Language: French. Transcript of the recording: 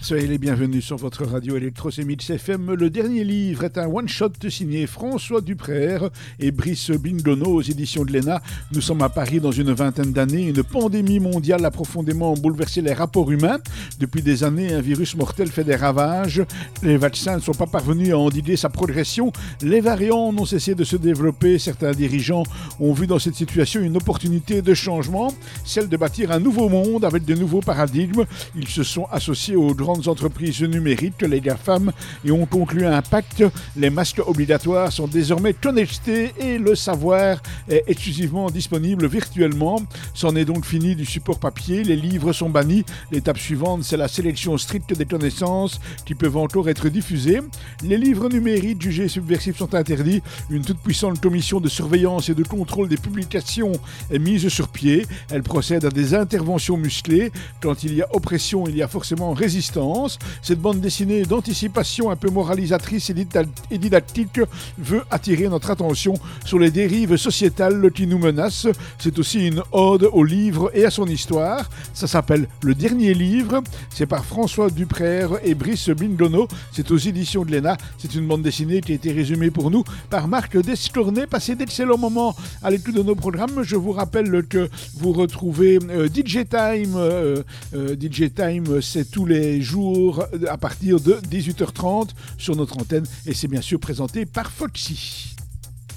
Soyez les bienvenus sur votre radio électrosémite FM. Le dernier livre est un one-shot signé François Duprère et Brice Bindono aux éditions de l'ENA. Nous sommes à Paris dans une vingtaine d'années. Une pandémie mondiale a profondément bouleversé les rapports humains. Depuis des années, un virus mortel fait des ravages. Les vaccins ne sont pas parvenus à endiguer sa progression. Les variants n'ont cessé de se développer. Certains dirigeants ont vu dans cette situation une opportunité de changement, celle de bâtir un nouveau monde avec de nouveaux paradigmes. Ils se sont associés aux grandes entreprises numériques, les GAFAM, et ont conclu un pacte. Les masques obligatoires sont désormais connectés et le savoir est exclusivement disponible virtuellement. C'en est donc fini du support papier, les livres sont bannis. L'étape suivante, c'est la sélection stricte des connaissances qui peuvent encore être diffusées. Les livres numériques jugés subversifs sont interdits. Une toute puissante commission de surveillance et de contrôle des publications est mise sur pied. Elle procède à des interventions musclées. Quand il y a oppression, il y a forcément résistance. Cette bande dessinée d'anticipation un peu moralisatrice et didactique veut attirer notre attention sur les dérives sociétales qui nous menacent. C'est aussi une ode au livre et à son histoire. Ça s'appelle Le Dernier Livre. C'est par François Duprère et Brice Bindono. C'est aux éditions de l'ENA. C'est une bande dessinée qui a été résumée pour nous par Marc Descournet. Passez d'excellents moments à l'écoute de nos programmes. Je vous rappelle que vous retrouvez euh, DJ Time. Euh, euh, DJ Time, c'est tous les jours à partir de 18h30 sur notre antenne et c'est bien sûr présenté par Foxy.